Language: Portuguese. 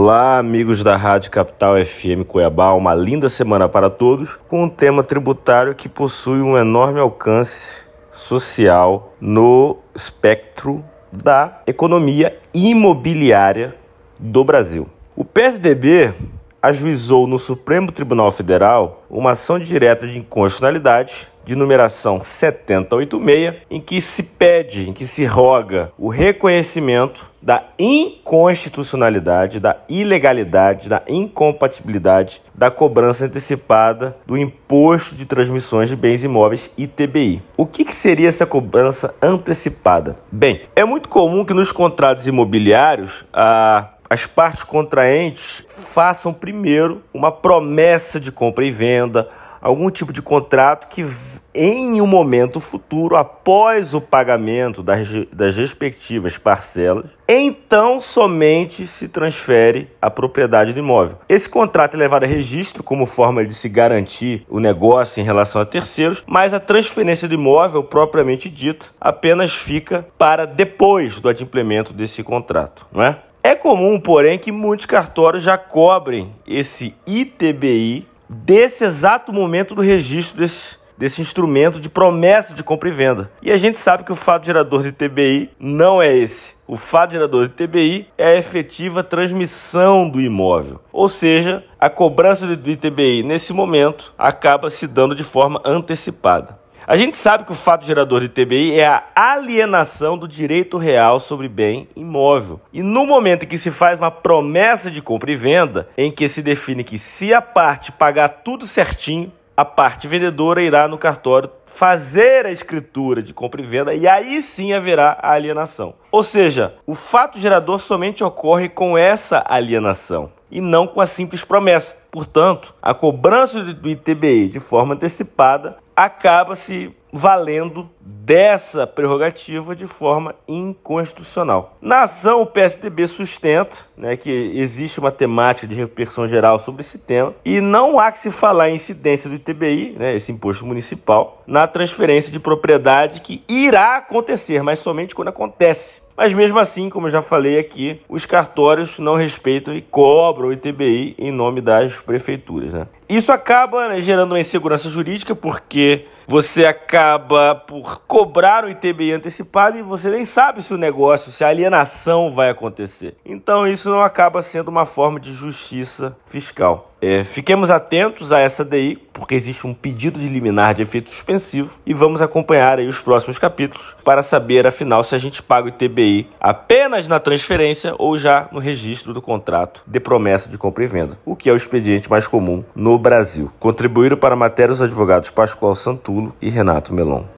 Olá, amigos da Rádio Capital FM Cuiabá. Uma linda semana para todos, com um tema tributário que possui um enorme alcance social no espectro da economia imobiliária do Brasil. O PSDB ajuizou no Supremo Tribunal Federal uma ação direta de inconstitucionalidade de numeração 7086, em que se pede, em que se roga o reconhecimento da inconstitucionalidade, da ilegalidade, da incompatibilidade da cobrança antecipada do Imposto de Transmissões de Bens Imóveis ITBI. O que, que seria essa cobrança antecipada? Bem, é muito comum que nos contratos imobiliários a as partes contraentes façam primeiro uma promessa de compra e venda, algum tipo de contrato que, em um momento futuro, após o pagamento das, das respectivas parcelas, então somente se transfere a propriedade do imóvel. Esse contrato é levado a registro como forma de se garantir o negócio em relação a terceiros, mas a transferência do imóvel, propriamente dito, apenas fica para depois do adimplemento desse contrato, não é? É comum, porém, que muitos cartórios já cobrem esse ITBI desse exato momento do registro desse, desse instrumento de promessa de compra e venda. E a gente sabe que o fato gerador de ITBI não é esse. O fato gerador de ITBI é a efetiva transmissão do imóvel. Ou seja, a cobrança do ITBI nesse momento acaba se dando de forma antecipada. A gente sabe que o fato gerador de TBI é a alienação do direito real sobre bem imóvel. E no momento em que se faz uma promessa de compra e venda, em que se define que se a parte pagar tudo certinho, a parte vendedora irá no cartório fazer a escritura de compra e venda e aí sim haverá a alienação. Ou seja, o fato gerador somente ocorre com essa alienação e não com a simples promessa. Portanto, a cobrança do ITBI de forma antecipada acaba se valendo dessa prerrogativa de forma inconstitucional. Na ação, o PSDB sustenta né, que existe uma temática de repercussão geral sobre esse tema e não há que se falar em incidência do ITBI, né, esse imposto municipal, na transferência de propriedade que irá acontecer, mas somente quando acontece. Mas mesmo assim, como eu já falei aqui, os cartórios não respeitam e cobram o ITBI em nome das prefeituras. Né? Isso acaba né, gerando uma insegurança jurídica porque você acaba por cobrar o ITBI antecipado e você nem sabe se o negócio, se a alienação vai acontecer. Então isso não acaba sendo uma forma de justiça fiscal. É, fiquemos atentos a essa DI, porque existe um pedido de liminar de efeito suspensivo e vamos acompanhar aí os próximos capítulos para saber, afinal, se a gente paga o ITBI apenas na transferência ou já no registro do contrato de promessa de compra e venda, o que é o expediente mais comum no Brasil. Contribuíram para a matéria os advogados Pascoal Santulo e Renato Melon.